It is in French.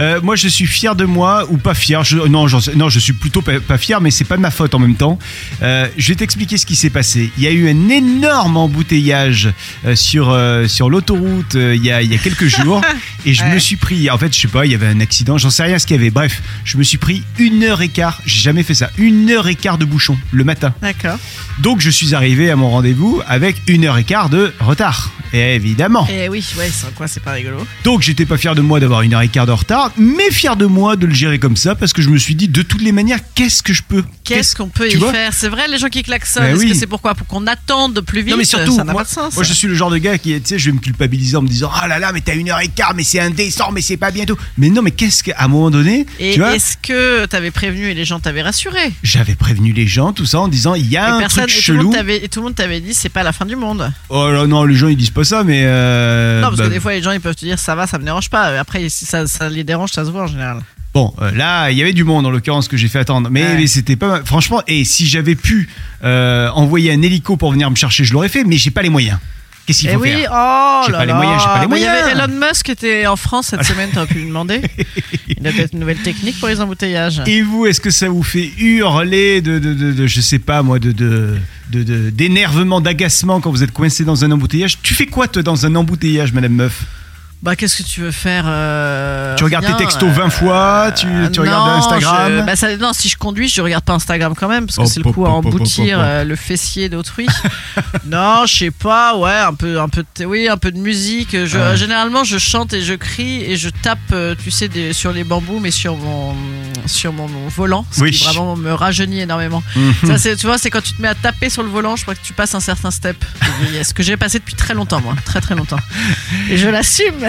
Euh, moi, je suis fier de moi ou pas fier. Je, non, non, je suis plutôt pas, pas fier, mais c'est pas de ma faute en même temps. Euh, je vais t'expliquer ce qui s'est passé. Il y a eu un énorme embouteillage euh, sur sur l'autoroute il y a il y a quelques jours, et je me suis pris. En fait, je sais pas, il y avait un accident, j'en sais rien ce qu'il y avait. Bref, je me suis pris une heure et quart. J'ai jamais fait ça. Une heure et quart de bouchon le matin. D'accord. Donc, je suis arrivé à mon rendez-vous avec une heure et quart de retard. Et évidemment. Et oui, ouais, c'est quoi, c'est pas rigolo. Donc j'étais pas fier de moi d'avoir une heure et quart de retard, mais fier de moi de le gérer comme ça parce que je me suis dit de toutes les manières qu'est-ce que je peux Qu'est-ce qu'on peut y faire? C'est vrai, les gens qui klaxonnent, Bah est-ce que c'est pourquoi? Pour qu'on attende plus vite Non mais surtout, ça n'a pas de sens. moi, je suis le genre de gars qui, tu sais, je vais me culpabiliser en me disant ah là là mais t'as une heure et quart mais c'est indécent mais c'est pas bientôt. Mais non mais qu'est-ce qu'à un moment donné, Et est-ce que t'avais prévenu et les gens t'avaient rassuré? J'avais prévenu les gens tout ça en disant il y a un personne, truc et tout, le chelou. et tout le monde t'avait dit c'est pas la fin du monde. Oh là non les gens ils disent pas ça mais euh, non, parce bah, que des fois les gens ils peuvent te dire ça va, ça me dérange pas. Après, si ça, ça les dérange, ça se voit en général. Bon, euh, là, il y avait du monde en l'occurrence que j'ai fait attendre, mais, Ouais. mais c'était pas mal. franchement. Et si j'avais pu euh, envoyer un hélico pour venir me chercher, je l'aurais fait, mais j'ai pas les moyens. Qu'est-ce qu'il faut oui, faire? oh J'ai là pas les là. moyens, j'ai pas les Mais Il y avait. Elon Musk qui était en France cette semaine, t'aurais pu lui demander. Il a peut-être une nouvelle technique pour les embouteillages. Et vous, est-ce que ça vous fait hurler de, de, de, de- je sais pas moi, de de de- de- d'énervement, d'agacement quand vous êtes coincé dans un embouteillage? Tu fais quoi toi dans un embouteillage, Madame Meuf? Bah, qu'est-ce que tu veux faire euh, Tu regardes rien, tes textos 20 fois, tu- tu regardes Instagram je- bah, ça- Non, si je conduis, je regarde pas Instagram quand même, parce que Oh, c'est le coup à emboutir euh, le fessier d'autrui. non, je sais pas, ouais, un peu, un peu, de, oui, un peu de musique. Je, Ouais. Généralement, je chante et je crie et je tape, euh, tu sais, des- sur les bambous, mais sur mon, sur mon, mon volant, ce Oui. qui vraiment me rajeunit énormément. Mhm. Ça, tu vois, c'est quand tu te mets à taper sur le volant, je crois que tu passes un certain step. Ce que j'ai passé depuis très longtemps, moi, très très longtemps. Et je l'assume.